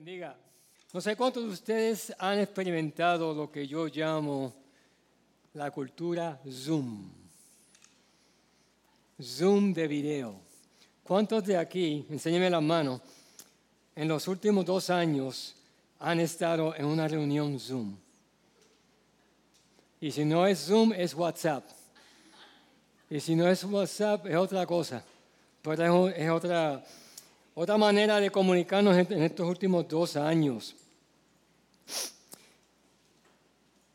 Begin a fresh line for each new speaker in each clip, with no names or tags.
bendiga. No sé cuántos de ustedes han experimentado lo que yo llamo la cultura Zoom. Zoom de video. ¿Cuántos de aquí, enséñeme las manos, en los últimos dos años han estado en una reunión Zoom? Y si no es Zoom, es WhatsApp. Y si no es WhatsApp, es otra cosa. Pero es otra, otra manera de comunicarnos en estos últimos dos años.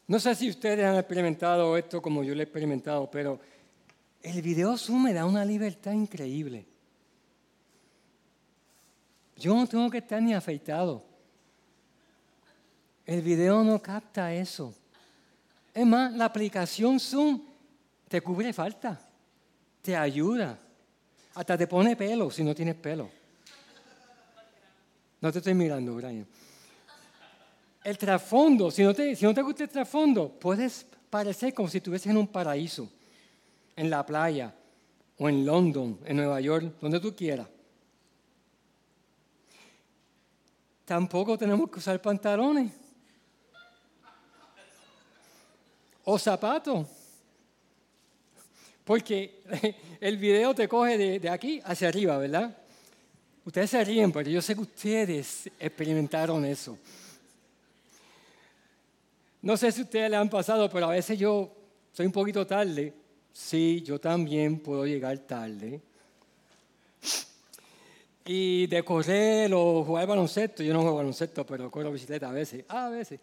No sé si ustedes han experimentado esto como yo lo he experimentado, pero el video Zoom me da una libertad increíble. Yo no tengo que estar ni afeitado. El video no capta eso. Es más, la aplicación Zoom te cubre falta, te ayuda, hasta te pone pelo si no tienes pelo. No te estoy mirando, Brian. El trasfondo, si no te, si no te gusta el trasfondo, puedes parecer como si estuvieses en un paraíso, en la playa, o en London, en Nueva York, donde tú quieras. Tampoco tenemos que usar pantalones o zapatos. Porque el video te coge de, de, aquí hacia arriba, ¿verdad? Ustedes se ríen, pero yo sé que ustedes experimentaron eso. No sé si ustedes le han pasado, pero a veces yo soy un poquito tarde. Sí, yo también puedo llegar tarde. Y de correr o jugar baloncesto, yo no juego baloncesto, pero corro bicicleta a veces, a veces.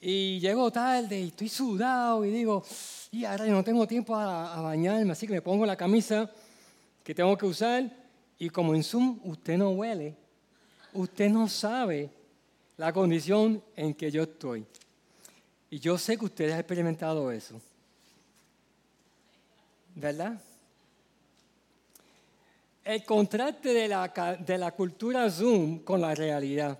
Y llego tarde y estoy sudado y digo, y ahora no tengo tiempo a, a, bañarme, así que me pongo la camisa que tengo que usar y como en Zoom usted no huele, usted no sabe la condición en que yo estoy. Y yo sé que ustedes han experimentado eso. ¿Verdad? El contraste de la, de la cultura Zoom con la realidad.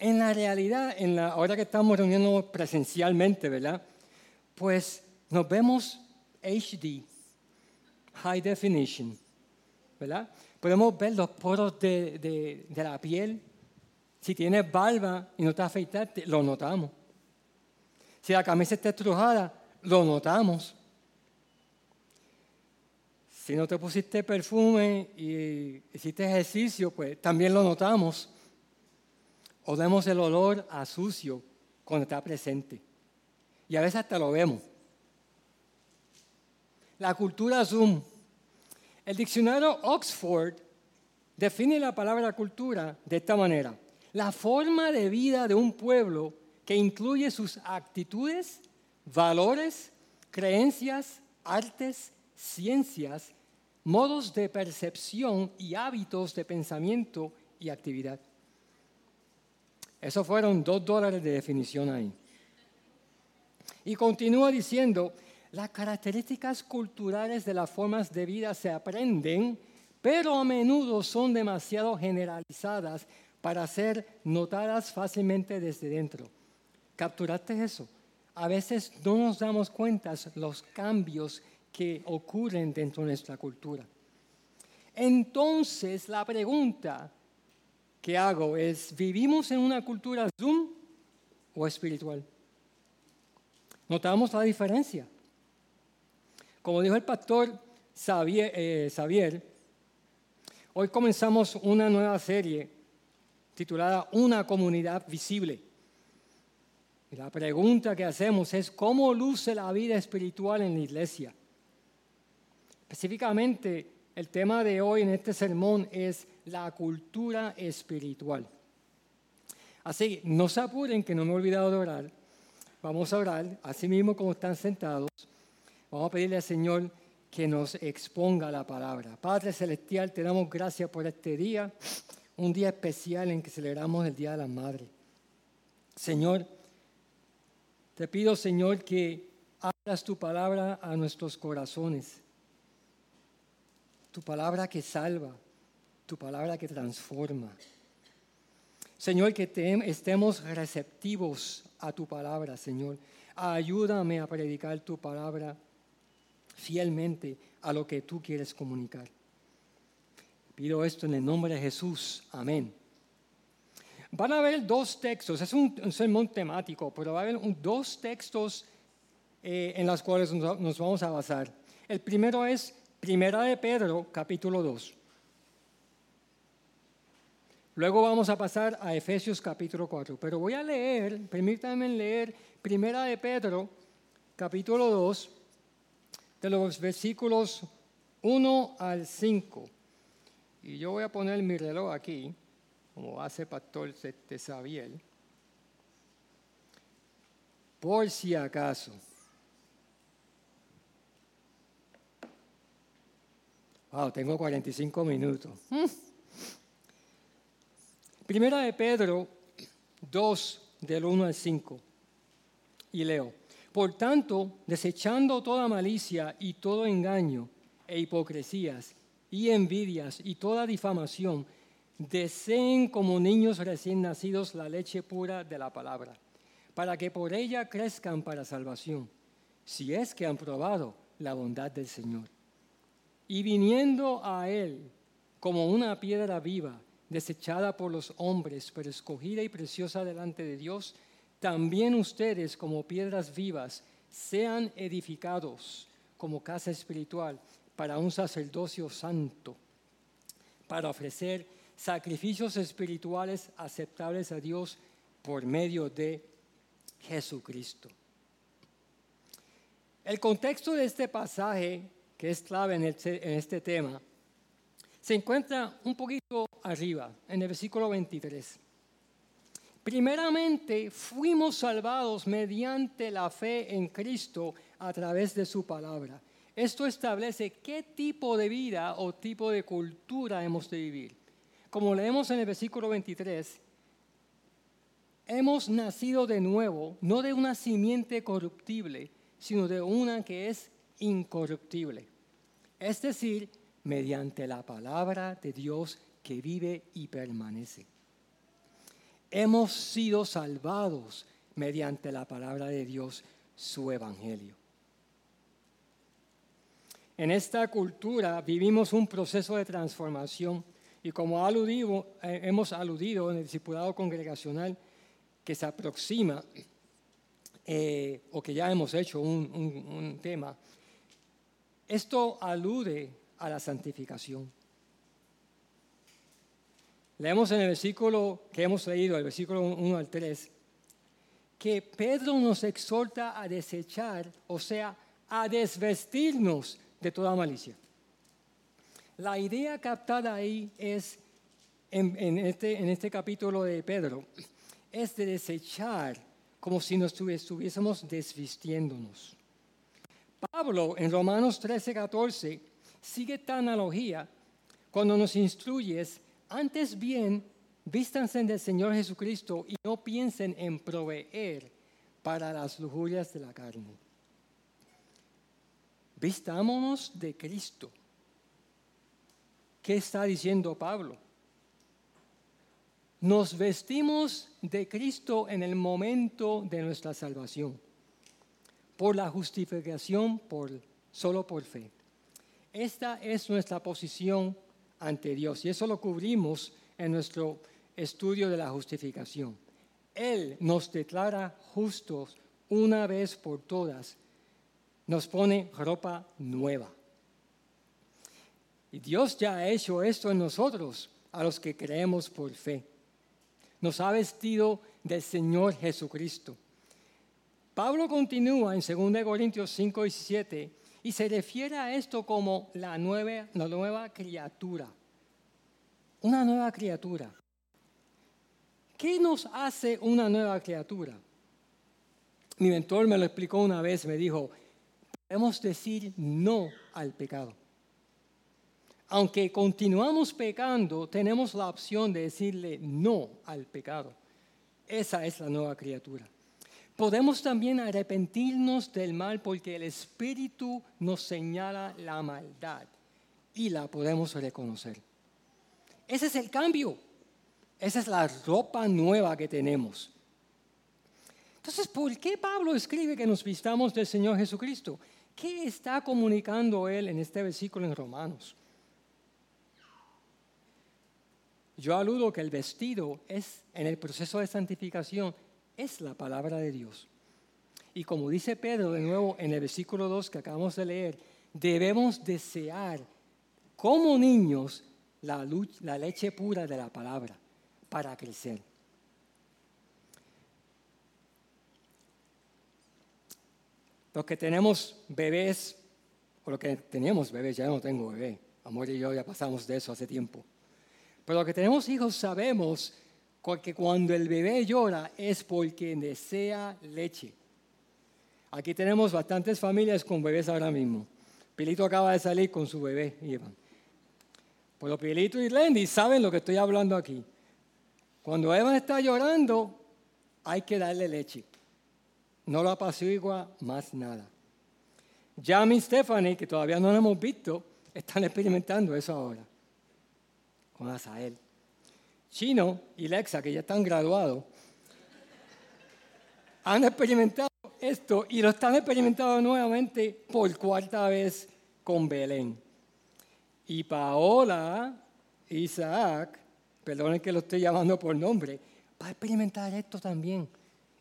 En la realidad, en la, ahora que estamos reuniendo presencialmente, ¿verdad? Pues nos vemos HD, High Definition, Podemos ver los poros de, la piel. Si tienes barba y no te afeitaste, lo notamos. Si la camisa está estrujada, lo notamos. Si no te pusiste perfume y hiciste ejercicio, pues también lo notamos. O vemos el olor a sucio cuando está presente. Y a veces hasta lo vemos. La cultura Zoom. El diccionario Oxford define la palabra cultura de esta manera. La forma de vida de un pueblo que incluye sus actitudes, valores, creencias, artes, ciencias, modos de percepción y hábitos de pensamiento y actividad. Esos fueron dos dólares de definición ahí. Y continúa diciendo, las características culturales de las formas de vida se aprenden, pero a menudo son demasiado generalizadas para ser notadas fácilmente desde dentro. ¿Capturaste eso? A veces no nos damos cuenta los cambios que ocurren dentro de nuestra cultura. Entonces, la pregunta que hago es, ¿vivimos en una cultura Zoom o espiritual? ¿Notamos la diferencia? Como dijo el pastor Xavier, eh, Xavier, hoy comenzamos una nueva serie titulada Una comunidad visible. Y la pregunta que hacemos es, ¿cómo luce la vida espiritual en la iglesia? Específicamente, el tema de hoy en este sermón es la cultura espiritual. Así, no se apuren que no me he olvidado de orar. Vamos a orar, así mismo como están sentados. Vamos a pedirle al Señor que nos exponga la palabra. Padre Celestial, te damos gracias por este día, un día especial en que celebramos el Día de la Madre. Señor, te pido, Señor, que abras tu palabra a nuestros corazones tu palabra que salva, tu palabra que transforma. Señor, que estemos receptivos a tu palabra, Señor. Ayúdame a predicar tu palabra fielmente a lo que tú quieres comunicar. Pido esto en el nombre de Jesús. Amén Van a haber dos textos, es un, sermón temático, pero va a haber dos textos eh, en los cuales nos, vamos a basar. El primero es Primera de Pedro, capítulo 2. Luego vamos a pasar a Efesios capítulo 4. Pero voy a leer, permítanme leer Primera de Pedro, capítulo 2, de los versículos 1 al 5. Y yo voy a poner mi reloj aquí, como hace Pastor Tesabiel, por si acaso. Wow, tengo 45 minutos. Primera de Pedro 2, del 1 al 5. Y leo, por tanto, desechando toda malicia y todo engaño e hipocresías y envidias y toda difamación, deseen como niños recién nacidos la leche pura de la palabra, para que por ella crezcan para salvación, si es que han probado la bondad del Señor. Y viniendo a Él como una piedra viva, desechada por los hombres, pero escogida y preciosa delante de Dios, también ustedes como piedras vivas sean edificados como casa espiritual para un sacerdocio santo, para ofrecer sacrificios espirituales aceptables a Dios por medio de Jesucristo. El contexto de este pasaje, que es clave en este, este tema, se encuentra un poquito arriba, en el versículo 23. Primeramente, fuimos salvados mediante la fe en Cristo a través de su palabra. Esto establece qué tipo de vida o tipo de cultura hemos de vivir. Como leemos en el versículo 23, hemos nacido de nuevo, no de una simiente corruptible, sino de una que es incorruptible. Es decir, mediante la palabra de Dios que vive y permanece. Hemos sido salvados mediante la palabra de Dios, su evangelio. En esta cultura vivimos un proceso de transformación y como eh, hemos aludido en el discipulado congregacional que se aproxima, eh, o que ya hemos hecho un tema, esto alude a la santificación. Leemos en el versículo que hemos leído, el versículo 1 al 3, que Pedro nos exhorta a desechar, o sea, a desvestirnos de toda malicia. La idea captada ahí es, en, este, en este capítulo de Pedro, es de desechar como si nos estuviésemos desvistiéndonos. Pablo en Romanos 13, 14 sigue esta analogía cuando nos instruyes, antes bien, vístanse del Señor Jesucristo y no piensen en proveer para las lujurias de la carne. Vistámonos de Cristo. ¿Qué está diciendo Pablo? Nos vestimos de Cristo en el momento de nuestra salvación, por la justificación por, solo por fe. Esta es nuestra posición ante Dios y eso lo cubrimos en nuestro estudio de la justificación. Él nos declara justos una vez por todas, nos pone ropa nueva. Y Dios ya ha hecho esto en nosotros, a los que creemos por fe. Nos ha vestido del Señor Jesucristo. Pablo continúa en 2 Corintios 5 y 7 y se refiere a esto como la nueva, la nueva criatura. Una nueva criatura. ¿Qué nos hace una nueva criatura? Mi mentor me lo explicó una vez, me dijo, podemos decir no al pecado. Aunque continuamos pecando, tenemos la opción de decirle no al pecado. Esa es la nueva criatura. Podemos también arrepentirnos del mal porque el Espíritu nos señala la maldad y la podemos reconocer. Ese es el cambio. Esa es la ropa nueva que tenemos. Entonces, ¿por qué Pablo escribe que nos vistamos del Señor Jesucristo? ¿Qué está comunicando él en este versículo en Romanos? yo aludo que el vestido es, en el proceso de santificación, es la palabra de Dios. Y como dice Pedro de nuevo en el versículo 2 que acabamos de leer, debemos desear como niños la, la leche pura de la palabra para crecer. Los que tenemos bebés, o los que teníamos bebés, ya no tengo bebé, Amor y yo ya pasamos de eso hace tiempo. Pero los que tenemos hijos sabemos que cuando el bebé llora es porque desea leche. Aquí tenemos bastantes familias con bebés ahora mismo. Pilito acaba de salir con su bebé, Iván. Pues Pilito y Lendy saben lo que estoy hablando aquí. Cuando Evan está llorando, hay que darle leche. No lo apacigua más nada. Ya y Stephanie, que todavía no lo hemos visto, están experimentando eso ahora con Asael. Chino y Lexa, que ya están graduados, han experimentado esto y lo están experimentando nuevamente por cuarta vez con Belén. Y Paola, Isaac, perdonen que lo estoy llamando por nombre, va a experimentar esto también.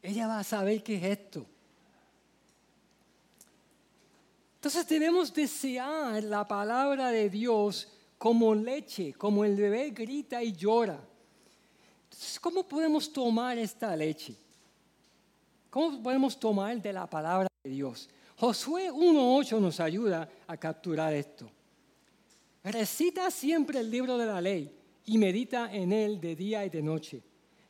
Ella va a saber qué es esto. Entonces debemos desear la palabra de Dios como leche, como el bebé grita y llora. ¿Cómo podemos tomar esta leche? ¿Cómo podemos tomar de la palabra de Dios? Josué 1.8 nos ayuda a capturar esto. Recita siempre el libro de la ley y medita en él de día y de noche.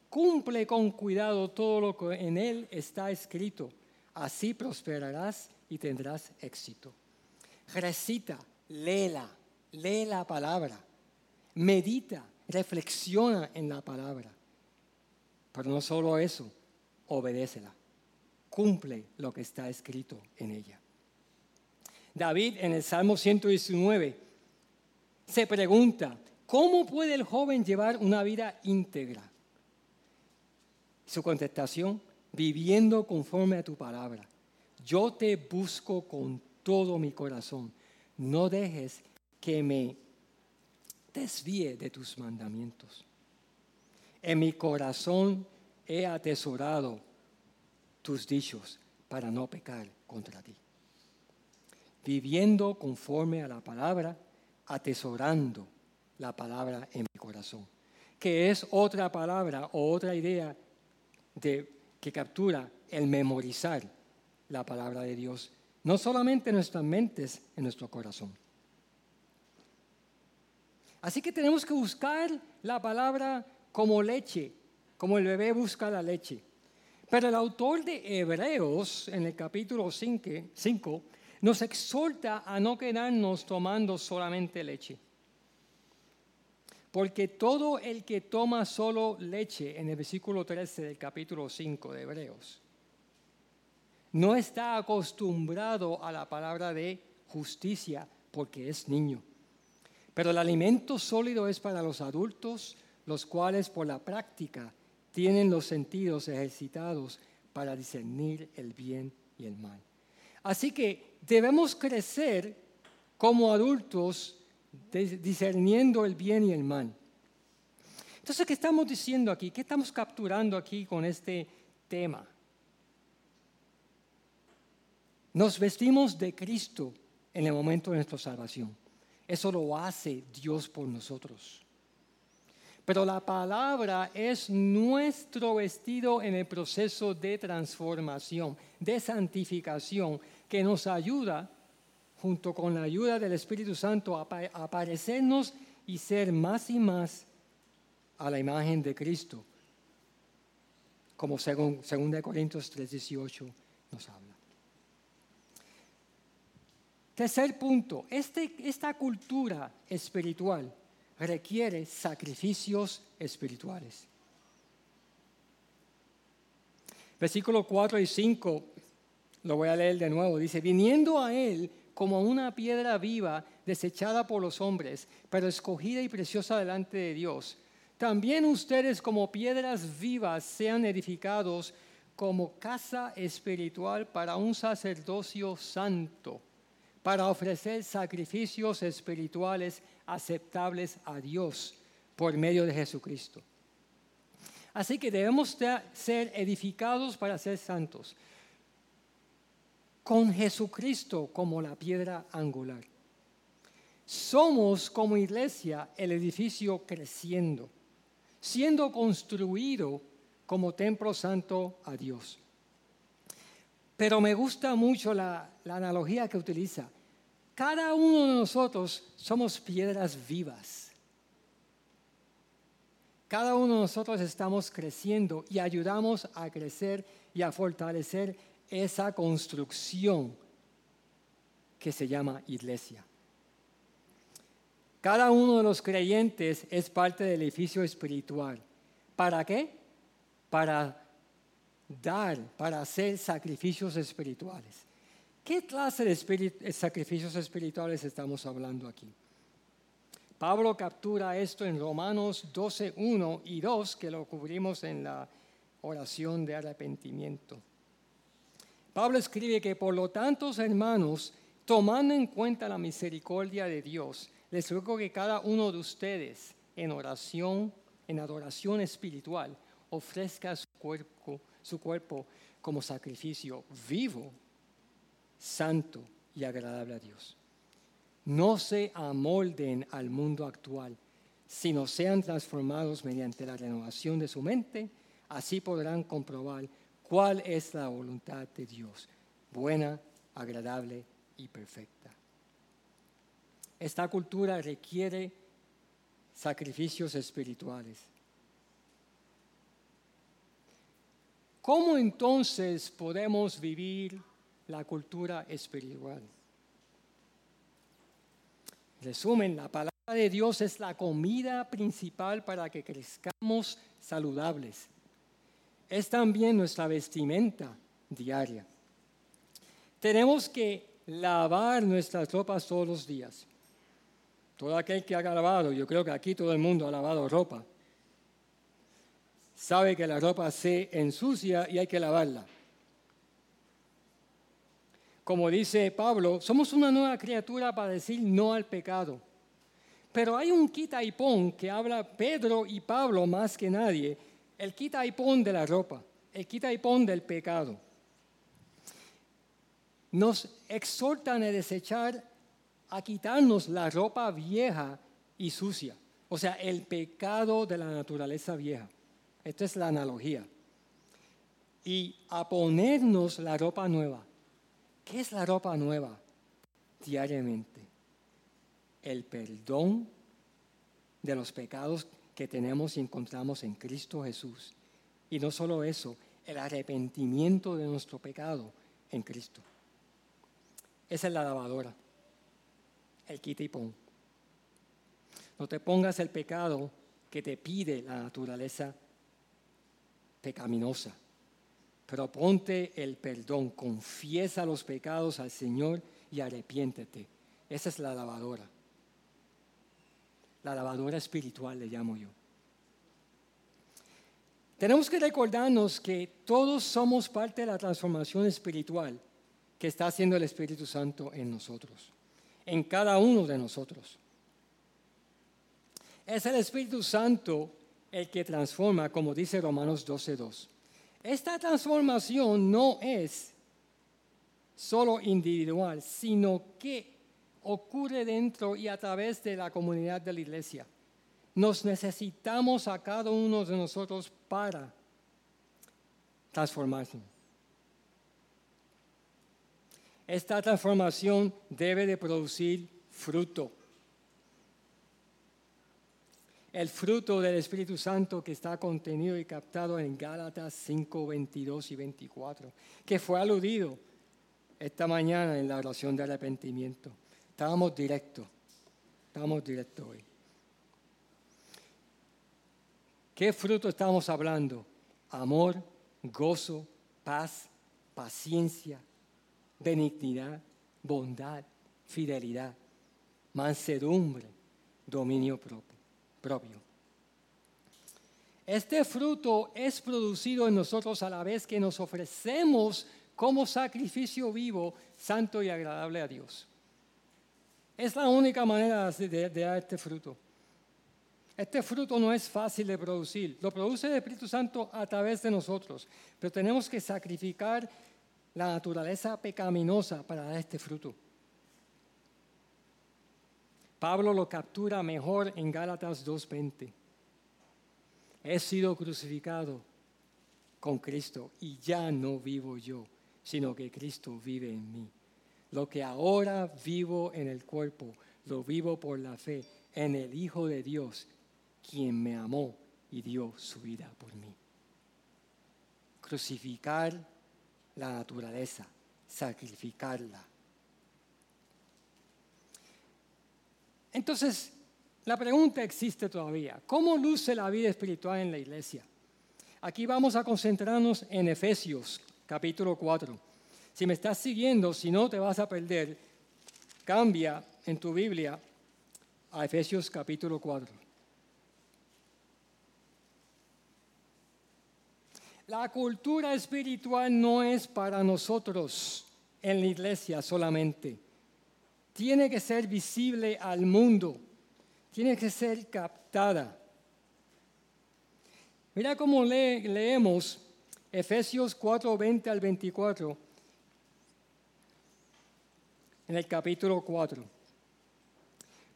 Cumple con cuidado todo lo que en él está escrito. Así prosperarás y tendrás éxito. Recita, léela, lee la palabra, medita, reflexiona en la palabra. Pero no solo eso, obedécela, cumple lo que está escrito en ella. David en el Salmo 119 se pregunta, ¿cómo puede el joven llevar una vida íntegra? Su contestación, viviendo conforme a tu palabra. Yo te busco con todo mi corazón. No dejes que me desvíe de tus mandamientos. En mi corazón he atesorado tus dichos para no pecar contra ti. Viviendo conforme a la palabra, atesorando la palabra en mi corazón, que es otra palabra o otra idea de, que captura el memorizar la palabra de Dios, no solamente en nuestras mentes, en nuestro corazón. Así que tenemos que buscar la palabra como leche, como el bebé busca la leche. Pero el autor de Hebreos, en el capítulo 5, nos exhorta a no quedarnos tomando solamente leche. Porque todo el que toma solo leche, en el versículo 13 del capítulo 5 de Hebreos, no está acostumbrado a la palabra de justicia porque es niño. Pero el alimento sólido es para los adultos, los cuales por la práctica tienen los sentidos ejercitados para discernir el bien y el mal. Así que debemos crecer como adultos discerniendo el bien y el mal. Entonces, ¿qué estamos diciendo aquí? ¿Qué estamos capturando aquí con este tema? Nos vestimos de Cristo en el momento de nuestra salvación. Eso lo hace Dios por nosotros. Pero la palabra es nuestro vestido en el proceso de transformación, de santificación, que nos ayuda, junto con la ayuda del Espíritu Santo, a aparecernos y ser más y más a la imagen de Cristo, como según 2 Corintios 3:18 nos habla. Tercer punto, este, esta cultura espiritual requiere sacrificios espirituales. Versículo 4 y 5, lo voy a leer de nuevo, dice, viniendo a él como una piedra viva desechada por los hombres, pero escogida y preciosa delante de Dios. También ustedes como piedras vivas sean edificados como casa espiritual para un sacerdocio santo para ofrecer sacrificios espirituales aceptables a Dios por medio de Jesucristo. Así que debemos ser edificados para ser santos, con Jesucristo como la piedra angular. Somos como iglesia el edificio creciendo, siendo construido como templo santo a Dios. Pero me gusta mucho la, analogía que utiliza. Cada uno de nosotros somos piedras vivas. Cada uno de nosotros estamos creciendo y ayudamos a crecer y a fortalecer esa construcción que se llama iglesia. Cada uno de los creyentes es parte del edificio espiritual. ¿Para qué? Para dar, para hacer sacrificios espirituales. ¿Qué clase de sacrificios espirituales estamos hablando aquí? Pablo captura esto en Romanos 12, 1 y 2, que lo cubrimos en la oración de arrepentimiento. Pablo escribe que por lo tanto, hermanos, tomando en cuenta la misericordia de Dios, les ruego que cada uno de ustedes en oración, en adoración espiritual, ofrezca su cuerpo, su cuerpo como sacrificio vivo, santo y agradable a Dios. No se amolden al mundo actual, sino sean transformados mediante la renovación de su mente, así podrán comprobar cuál es la voluntad de Dios, buena, agradable y perfecta. Esta cultura requiere sacrificios espirituales. ¿Cómo entonces podemos vivir la cultura espiritual? Resumen, la palabra de Dios es la comida principal para que crezcamos saludables. Es también nuestra vestimenta diaria. Tenemos que lavar nuestras ropas todos los días. Todo aquel que ha lavado, yo creo que aquí todo el mundo ha lavado ropa, sabe que la ropa se ensucia y hay que lavarla. Como dice Pablo, somos una nueva criatura para decir no al pecado. Pero hay un quita y pon que habla Pedro y Pablo más que nadie, el quita y pon de la ropa, el quita y pon del pecado. Nos exhortan a desechar a quitarnos la ropa vieja y sucia, o sea, el pecado de la naturaleza vieja. Esta es la analogía. Y a ponernos la ropa nueva. ¿Qué es la ropa nueva? Diariamente. El perdón de los pecados que tenemos y encontramos en Cristo Jesús. Y no solo eso, el arrepentimiento de nuestro pecado en Cristo. Esa es la lavadora el quita y pon. No te pongas el pecado que te pide la naturaleza pecaminosa, pero ponte el perdón, confiesa los pecados al Señor y arrepiéntete. Esa es la lavadora. La lavadora espiritual le llamo yo. Tenemos que recordarnos que todos somos parte de la transformación espiritual que está haciendo el Espíritu Santo en nosotros en cada uno de nosotros. Es el Espíritu Santo el que transforma, como dice Romanos 12.2. Esta transformación no es solo individual, sino que ocurre dentro y a través de la comunidad de la iglesia. Nos necesitamos a cada uno de nosotros para transformarnos. Esta transformación debe de producir fruto. El fruto del Espíritu Santo que está contenido y captado en Gálatas 5, 22 y 24, que fue aludido esta mañana en la oración de arrepentimiento. Estábamos directos, estábamos directos hoy. ¿Qué fruto estamos hablando? Amor, gozo, paz, paciencia, benignidad, bondad, fidelidad, mansedumbre, dominio propio. Este fruto es producido en nosotros a la vez que nos ofrecemos como sacrificio vivo, santo y agradable a Dios. Es la única manera de, dar este fruto. Este fruto no es fácil de producir. Lo produce el Espíritu Santo a través de nosotros. Pero tenemos que sacrificar la naturaleza pecaminosa para dar este fruto. Pablo lo captura mejor en Gálatas 2.20. He sido crucificado con Cristo y ya no vivo yo, sino que Cristo vive en mí. Lo que ahora vivo en el cuerpo, lo vivo por la fe en el Hijo de Dios, quien me amó y dio su vida por mí. Crucificar la naturaleza, sacrificarla. Entonces, la pregunta existe todavía. ¿Cómo luce la vida espiritual en la iglesia? Aquí vamos a concentrarnos en Efesios capítulo 4. Si me estás siguiendo, si no te vas a perder, cambia en tu Biblia a Efesios capítulo 4. La cultura espiritual no es para nosotros en la iglesia solamente. Tiene que ser visible al mundo. Tiene que ser captada. Mira cómo leemos Efesios 4, 20 al 24 en el capítulo 4.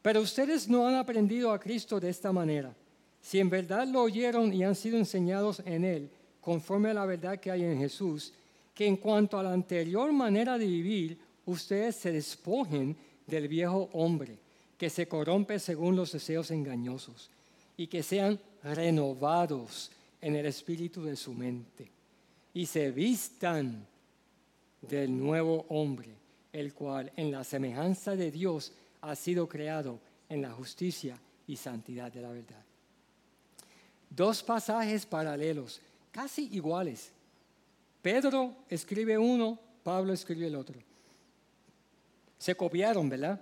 Pero ustedes no han aprendido a Cristo de esta manera. Si en verdad lo oyeron y han sido enseñados en Él, conforme a la verdad que hay en Jesús, que en cuanto a la anterior manera de vivir, ustedes se despojen del viejo hombre, que se corrompe según los deseos engañosos, y que sean renovados en el espíritu de su mente, y se vistan del nuevo hombre, el cual en la semejanza de Dios ha sido creado en la justicia y santidad de la verdad. Dos pasajes paralelos casi iguales. Pedro escribe uno, Pablo escribe el otro. Se copiaron, ¿verdad?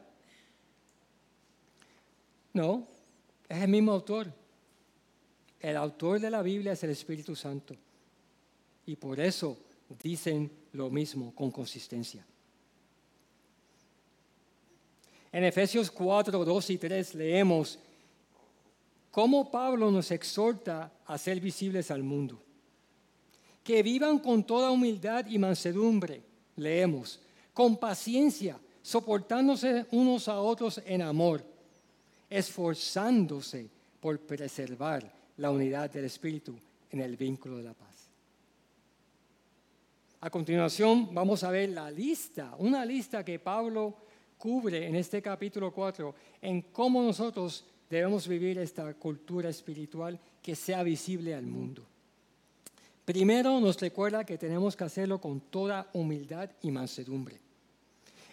No, es el mismo autor. El autor de la Biblia es el Espíritu Santo. Y por eso dicen lo mismo con consistencia. En Efesios 4, 2 y 3 leemos cómo Pablo nos exhorta a ser visibles al mundo que vivan con toda humildad y mansedumbre, leemos, con paciencia, soportándose unos a otros en amor, esforzándose por preservar la unidad del Espíritu en el vínculo de la paz. A continuación vamos a ver la lista, una lista que Pablo cubre en este capítulo 4 en cómo nosotros debemos vivir esta cultura espiritual que sea visible al mundo. Primero nos recuerda que tenemos que hacerlo con toda humildad y mansedumbre.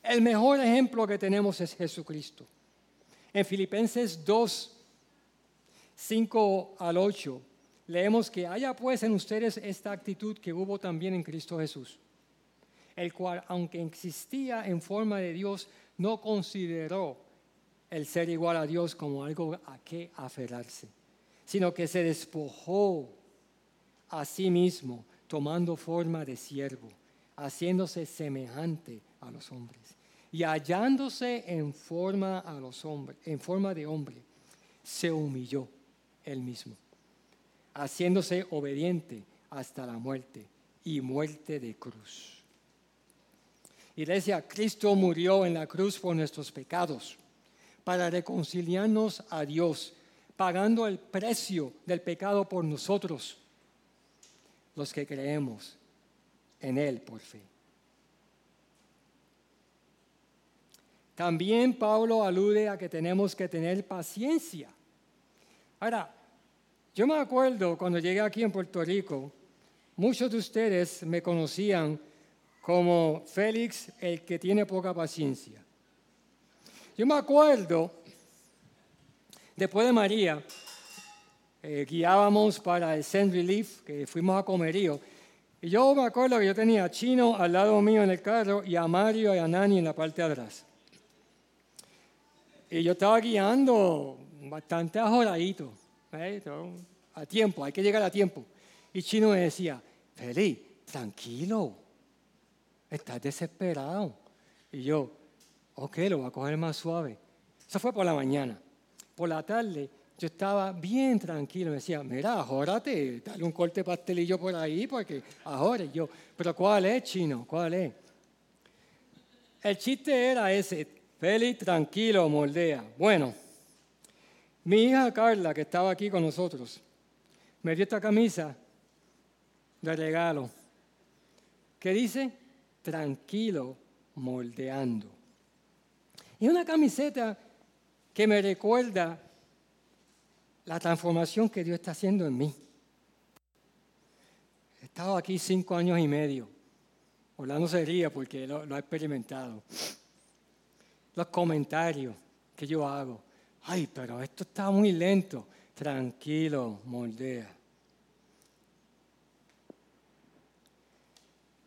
El mejor ejemplo que tenemos es Jesucristo. En Filipenses 2, 5 al 8, leemos que haya pues en ustedes esta actitud que hubo también en Cristo Jesús, el cual, aunque existía en forma de Dios, no consideró el ser igual a Dios como algo a qué aferrarse, sino que se despojó a sí mismo, tomando forma de siervo, haciéndose semejante a los hombres. Y hallándose en forma, a los hombres, en forma de hombre, se humilló él mismo, haciéndose obediente hasta la muerte y muerte de cruz. Iglesia, Cristo murió en la cruz por nuestros pecados, para reconciliarnos a Dios, pagando el precio del pecado por nosotros los que creemos en Él por fe. También Pablo alude a que tenemos que tener paciencia. Ahora, yo me acuerdo cuando llegué aquí en Puerto Rico, muchos de ustedes me conocían como Félix, el que tiene poca paciencia. Yo me acuerdo, después de María, eh, guiábamos para el Saint Relief, que fuimos a Comerío. Y yo me acuerdo que yo tenía a Chino al lado mío en el carro y a Mario y a Nani en la parte de atrás. Y yo estaba guiando bastante ajoradito, ¿eh? a tiempo, hay que llegar a tiempo. Y Chino me decía, Feli, tranquilo, estás desesperado. Y yo, ok, lo voy a coger más suave. Eso fue por la mañana. Por la tarde yo estaba bien tranquilo. Me decía, mira, ajórate, dale un corte pastelillo por ahí, porque ahora yo, pero ¿cuál es, chino? ¿Cuál es? El chiste era ese, feliz, tranquilo, moldea. Bueno, mi hija Carla, que estaba aquí con nosotros, me dio esta camisa de regalo, que dice, tranquilo, moldeando. Y una camiseta que me recuerda la transformación que Dios está haciendo en mí. He estado aquí cinco años y medio. Orlando se ríe porque lo, lo ha experimentado. Los comentarios que yo hago. Ay, pero esto está muy lento. Tranquilo, moldea.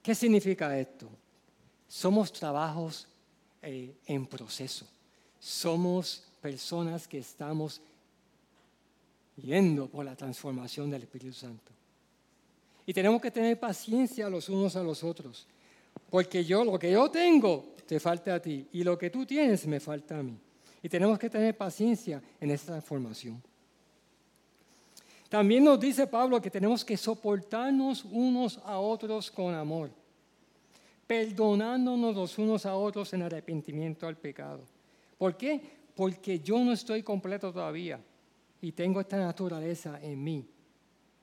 ¿Qué significa esto? Somos trabajos eh, en proceso. Somos personas que estamos yendo por la transformación del Espíritu Santo. Y tenemos que tener paciencia los unos a los otros, porque yo lo que yo tengo te falta a ti y lo que tú tienes me falta a mí. Y tenemos que tener paciencia en esta transformación. También nos dice Pablo que tenemos que soportarnos unos a otros con amor, perdonándonos los unos a otros en arrepentimiento al pecado. ¿Por qué? Porque yo no estoy completo todavía y tengo esta naturaleza en mí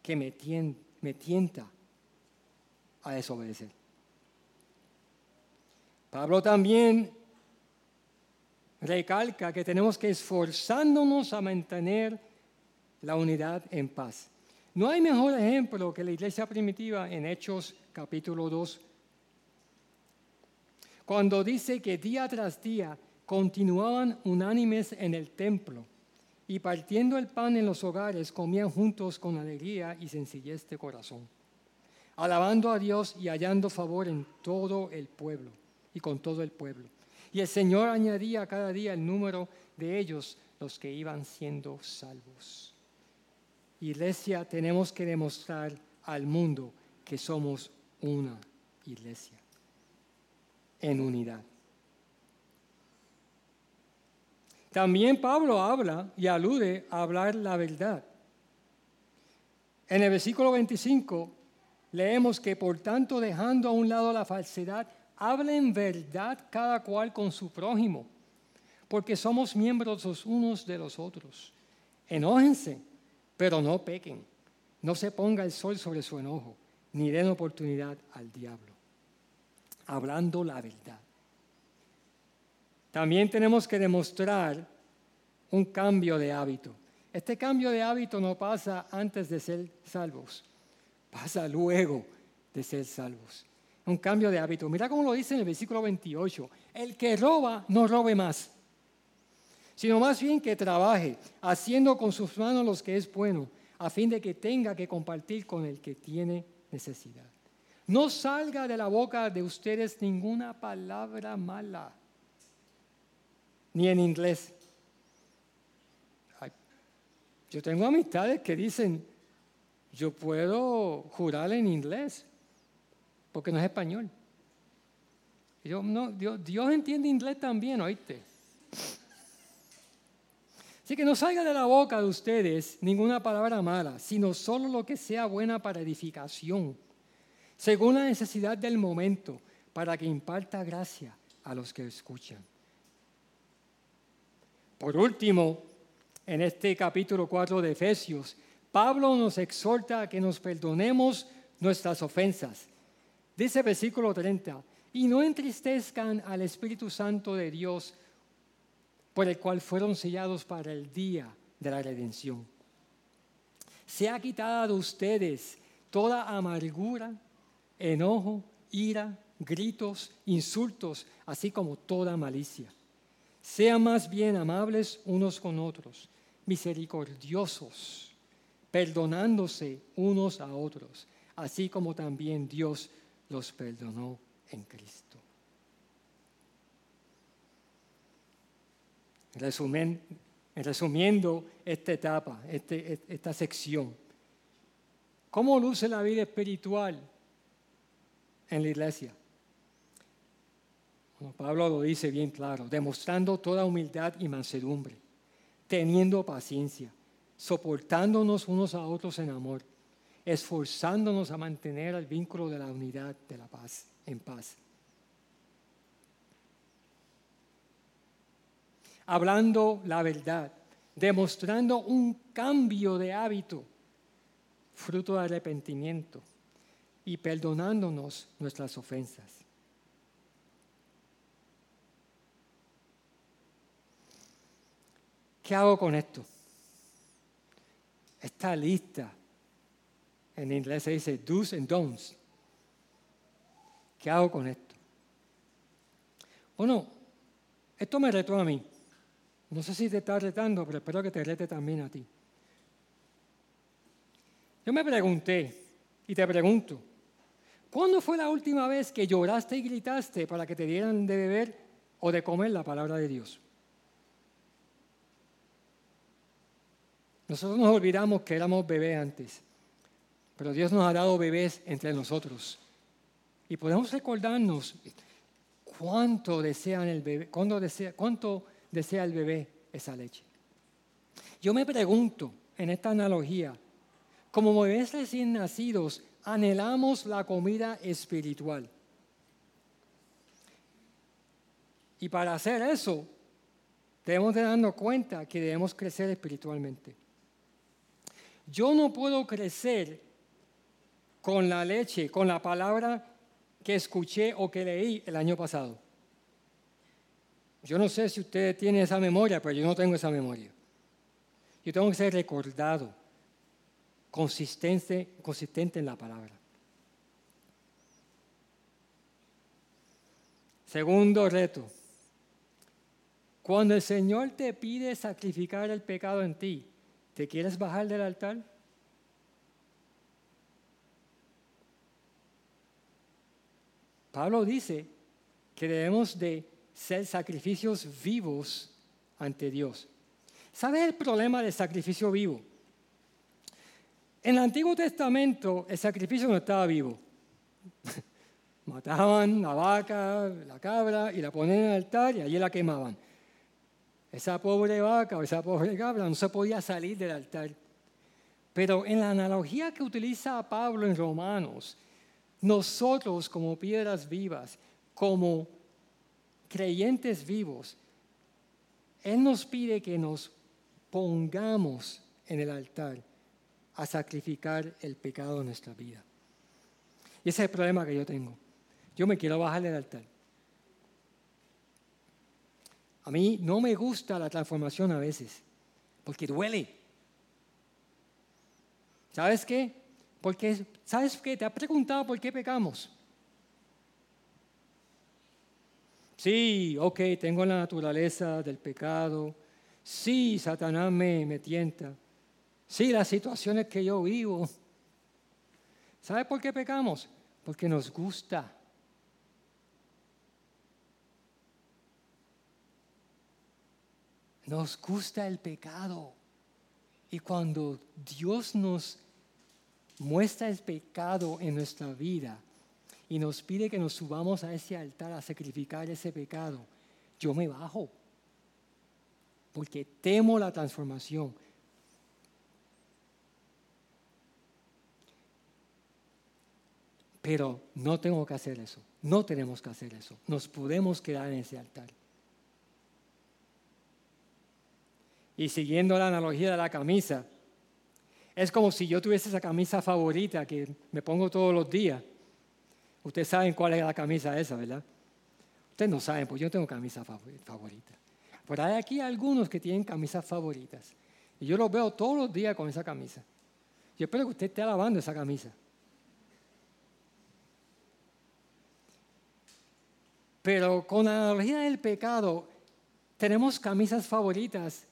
que me, tienta a desobedecer. Pablo también recalca que tenemos que esforzándonos a mantener la unidad en paz. No hay mejor ejemplo que la iglesia primitiva en Hechos capítulo 2, cuando dice que día tras día continuaban unánimes en el templo y partiendo el pan en los hogares comían juntos con alegría y sencillez de corazón, alabando a Dios y hallando favor en todo el pueblo y con todo el pueblo. Y el Señor añadía cada día el número de ellos, los que iban siendo salvos. Iglesia, tenemos que demostrar al mundo que somos una iglesia en unidad. También Pablo habla y alude a hablar la verdad. En el versículo 25 leemos que por tanto dejando a un lado la falsedad, hablen verdad cada cual con su prójimo, porque somos miembros los unos de los otros. Enójense, pero no pequen. No se ponga el sol sobre su enojo, ni den oportunidad al diablo. Hablando la verdad. También tenemos que demostrar un cambio de hábito. Este cambio de hábito no pasa antes de ser salvos, pasa luego de ser salvos. Un cambio de hábito. Mira cómo lo dice en el versículo 28. El que roba no robe más, sino más bien que trabaje, haciendo con sus manos lo que es bueno, a fin de que tenga que compartir con el que tiene necesidad. No salga de la boca de ustedes ninguna palabra mala ni en inglés. Yo tengo amistades que dicen, yo puedo jurar en inglés, porque no es español. yo, no, Dios, entiende inglés también, oíste. Así que no salga de la boca de ustedes ninguna palabra mala, sino solo lo que sea buena para edificación, según la necesidad del momento, para que imparta gracia a los que escuchan. Por último, en este capítulo 4 de Efesios, Pablo nos exhorta a que nos perdonemos nuestras ofensas. Dice versículo 30, y no entristezcan al Espíritu Santo de Dios, por el cual fueron sellados para el día de la redención. Se ha quitado de ustedes toda amargura, enojo, ira, gritos, insultos, así como toda malicia sean más bien amables unos con otros, misericordiosos, perdonándose unos a otros, así como también Dios los perdonó en Cristo. Resumen, resumiendo esta etapa, este, esta sección, ¿cómo luce la vida espiritual en la iglesia? Pablo lo dice bien claro, demostrando toda humildad y mansedumbre, teniendo paciencia, soportándonos unos a otros en amor, esforzándonos a mantener el vínculo de la unidad de la paz, en paz. Hablando la verdad, demostrando un cambio de hábito, fruto de arrepentimiento y perdonándonos nuestras ofensas. ¿Qué hago con esto? Esta lista, en inglés se dice do's and don'ts. ¿Qué hago con esto? Bueno, esto me retó a mí. No sé si te está retando, pero espero que te rete también a ti. Yo me pregunté y te pregunto, ¿cuándo fue la última vez que lloraste y gritaste para que te dieran de beber o de comer la palabra de Dios? Nosotros nos olvidamos que éramos bebés antes, pero Dios nos ha dado bebés entre nosotros. Y podemos recordarnos cuánto el bebé, desea, cuánto desea el bebé esa leche. Yo me pregunto en esta analogía, como bebés recién nacidos, anhelamos la comida espiritual. Y para hacer eso, debemos de darnos cuenta que debemos crecer espiritualmente. Yo no puedo crecer con la leche, con la palabra que escuché o que leí el año pasado. Yo no sé si usted tiene esa memoria, pero yo no tengo esa memoria. Yo tengo que ser recordado, consistente, consistente en la palabra. Segundo reto. Cuando el Señor te pide sacrificar el pecado en ti, ¿Te quieres bajar del altar? Pablo dice que debemos de ser sacrificios vivos ante Dios. ¿Sabes el problema del sacrificio vivo? En el Antiguo Testamento el sacrificio no estaba vivo. Mataban la vaca, la cabra y la ponían en el altar y allí la quemaban. Esa pobre vaca o esa pobre cabra no se podía salir del altar. Pero en la analogía que utiliza Pablo en Romanos, nosotros como piedras vivas, como creyentes vivos, Él nos pide que nos pongamos en el altar a sacrificar el pecado de nuestra vida. Y ese es el problema que yo tengo. Yo me quiero bajar del altar. A mí no me gusta la transformación a veces, porque duele. ¿Sabes qué? Porque, ¿sabes qué? ¿Te has preguntado por qué pecamos? Sí, ok, tengo la naturaleza del pecado. Sí, Satanás me, me tienta. Sí, las situaciones que yo vivo. ¿Sabes por qué pecamos? Porque nos gusta. Nos gusta el pecado. Y cuando Dios nos muestra el pecado en nuestra vida y nos pide que nos subamos a ese altar a sacrificar ese pecado, yo me bajo. Porque temo la transformación. Pero no tengo que hacer eso. No tenemos que hacer eso. Nos podemos quedar en ese altar. Y siguiendo la analogía de la camisa, es como si yo tuviese esa camisa favorita que me pongo todos los días. Ustedes saben cuál es la camisa esa, ¿verdad? Ustedes no saben, pues yo tengo camisa favorita. Pero hay aquí algunos que tienen camisas favoritas. Y yo los veo todos los días con esa camisa. Yo espero que usted esté lavando esa camisa. Pero con la analogía del pecado, tenemos camisas favoritas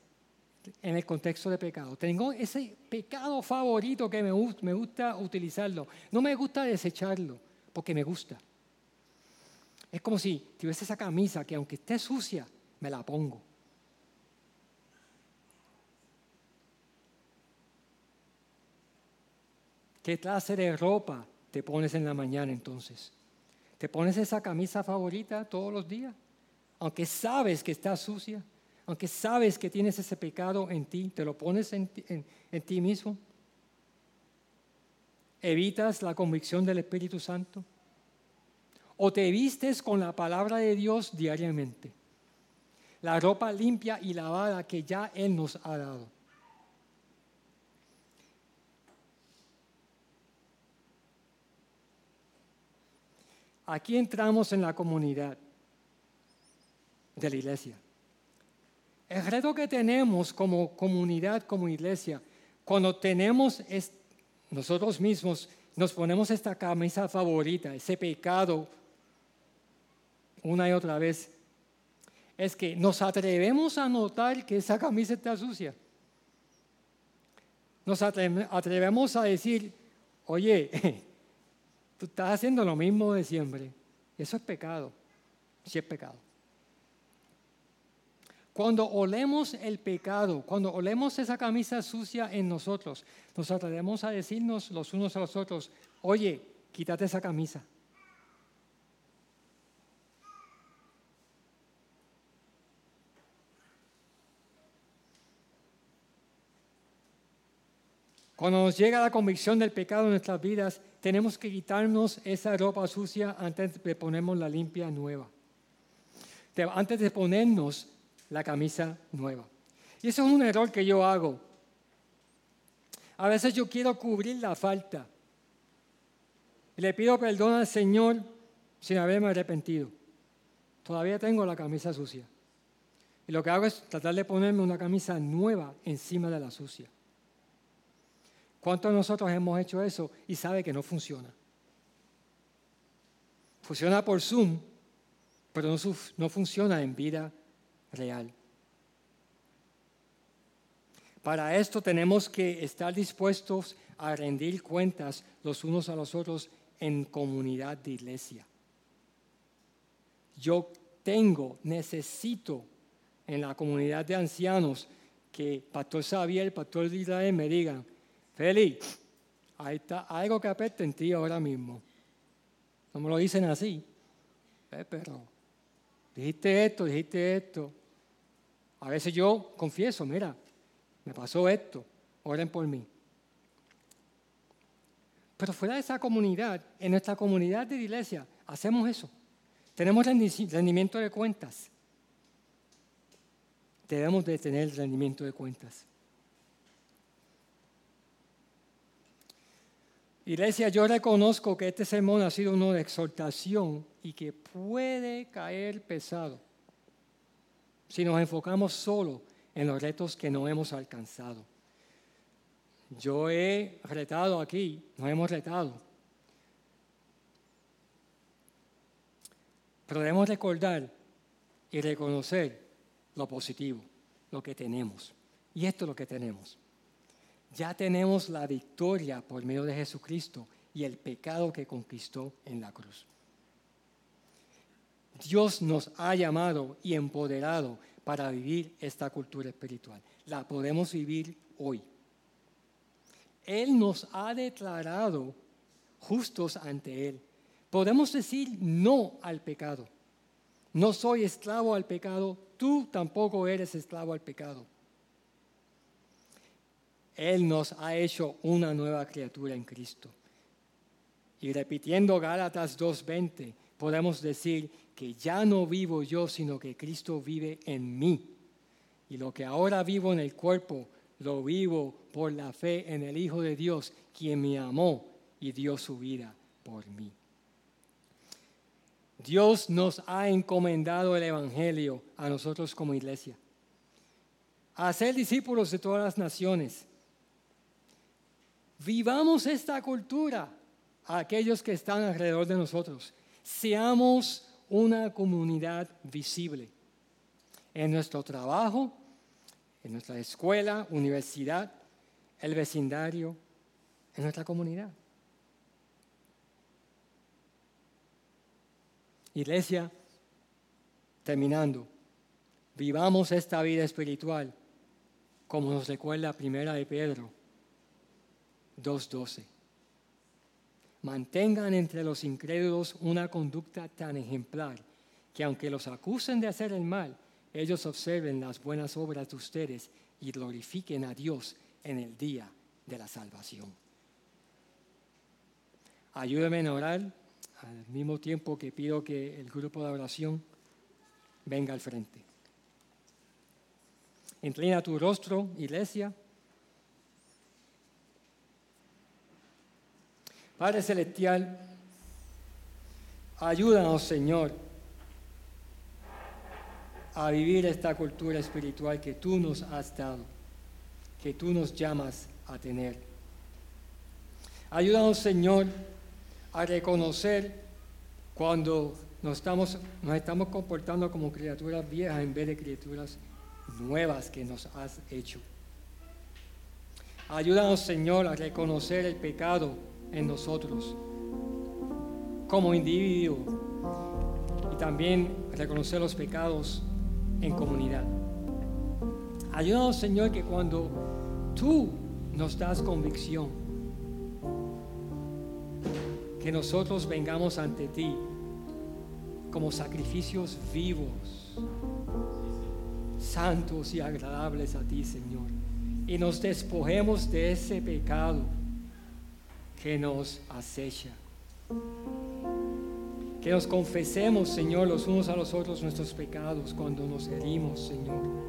en el contexto de pecado. Tengo ese pecado favorito que me, gusta utilizarlo. No me gusta desecharlo, porque me gusta. Es como si tuviese esa camisa que aunque esté sucia, me la pongo. ¿Qué clase de ropa te pones en la mañana entonces? ¿Te pones esa camisa favorita todos los días? Aunque sabes que está sucia. Aunque sabes que tienes ese pecado en ti, te lo pones en, en ti mismo. Evitas la convicción del Espíritu Santo. O te vistes con la palabra de Dios diariamente. La ropa limpia y lavada que ya Él nos ha dado. Aquí entramos en la comunidad de la iglesia. El reto que tenemos como comunidad, como iglesia, cuando tenemos nosotros mismos, nos ponemos esta camisa favorita, ese pecado, una y otra vez, es que nos atrevemos a notar que esa camisa está sucia. Nos atrevemos a decir, oye, Tú estás haciendo lo mismo de siempre. Eso es pecado. Sí es pecado. Cuando olemos el pecado, cuando olemos esa camisa sucia en nosotros, nos atrevemos a decirnos los unos a los otros, oye, quítate esa camisa. Cuando nos llega la convicción del pecado en nuestras vidas, tenemos que quitarnos esa ropa sucia antes de ponernos la limpia nueva. Antes de ponernos la camisa nueva. Y eso es un error que yo hago. A veces yo quiero cubrir la falta. Le pido perdón al Señor sin haberme arrepentido. Todavía tengo la camisa sucia. Y lo que hago es tratar de ponerme una camisa nueva encima de la sucia. ¿Cuántos de nosotros hemos hecho eso y sabe que no funciona? Funciona por Zoom, pero no, no funciona en vida real. Para esto tenemos que estar dispuestos a rendir cuentas los unos a los otros en comunidad de iglesia. Yo tengo, necesito en la comunidad de ancianos que Pastor Xavier, Pastor Israel me digan, Feli, ahí está algo que apesta en ti ahora mismo. No me lo dicen así, eh, pero dijiste esto, dijiste esto. A veces yo confieso, mira, me pasó esto, oren por mí. Pero fuera de esa comunidad, en nuestra comunidad de iglesia, hacemos eso. Tenemos rendimiento de cuentas. Debemos de tener rendimiento de cuentas. Iglesia, yo reconozco que este sermón ha sido uno de exhortación y que puede caer pesado si nos enfocamos solo en los retos que no hemos alcanzado. Yo he retado aquí, nos hemos retado. Pero debemos recordar y reconocer lo positivo, lo que tenemos. Y esto es lo que tenemos. Ya tenemos la victoria por medio de Jesucristo y el pecado que conquistó en la cruz. Dios nos ha llamado y empoderado para vivir esta cultura espiritual. La podemos vivir hoy. Él nos ha declarado justos ante Él. Podemos decir no al pecado. No soy esclavo al pecado, tú tampoco eres esclavo al pecado. Él nos ha hecho una nueva criatura en Cristo. Y repitiendo Gálatas 2.20, podemos decir que ya no vivo yo, sino que Cristo vive en mí. Y lo que ahora vivo en el cuerpo, lo vivo por la fe en el Hijo de Dios, quien me amó y dio su vida por mí. Dios nos ha encomendado el Evangelio a nosotros como iglesia, a ser discípulos de todas las naciones Vivamos esta cultura a aquellos que están alrededor de nosotros. Seamos una comunidad visible en nuestro trabajo, en nuestra escuela, universidad, el vecindario, en nuestra comunidad. Iglesia, terminando, vivamos esta vida espiritual como nos recuerda Primera de Pedro 2.12. Mantengan entre los incrédulos una conducta tan ejemplar que aunque los acusen de hacer el mal, ellos observen las buenas obras de ustedes y glorifiquen a Dios en el día de la salvación. Ayúdame a orar al mismo tiempo que pido que el grupo de oración venga al frente. Inclina tu rostro, iglesia. Padre Celestial, ayúdanos, Señor, a vivir esta cultura espiritual que tú nos has dado, que tú nos llamas a tener. Ayúdanos, Señor, a reconocer cuando nos estamos, nos estamos comportando como criaturas viejas en vez de criaturas nuevas que nos has hecho. Ayúdanos, Señor, a reconocer el pecado en nosotros como individuo y también reconocer los pecados en comunidad. Ayúdanos, Señor, que cuando tú nos das convicción, que nosotros vengamos ante ti como sacrificios vivos, santos y agradables a ti, Señor, y nos despojemos de ese pecado que nos acecha. Que nos confesemos, Señor, los unos a los otros nuestros pecados cuando nos herimos, Señor.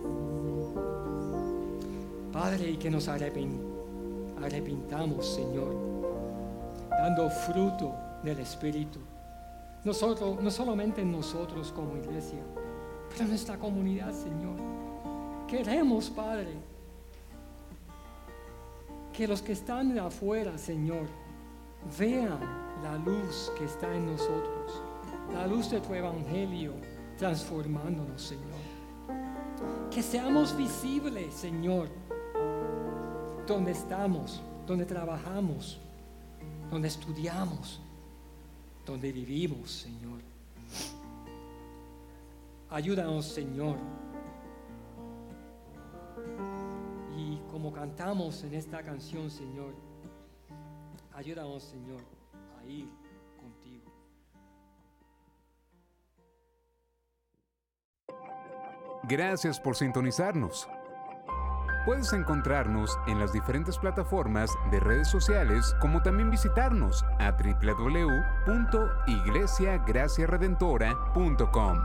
Padre, y que nos arrepintamos, Señor, dando fruto del Espíritu. Nosotros, no solamente nosotros como iglesia, pero nuestra comunidad, Señor. Queremos, Padre, que los que están afuera, Señor, vean la luz que está en nosotros, la luz de tu evangelio transformándonos, Señor. Que seamos visibles, Señor, donde estamos, donde trabajamos, donde estudiamos, donde vivimos, Señor. Ayúdanos, Señor como cantamos en esta canción, Señor, ayúdanos, Señor, a ir contigo.
Gracias por sintonizarnos. Puedes encontrarnos en las diferentes plataformas de redes sociales, como también visitarnos a www.iglesiagraciaredentora.com.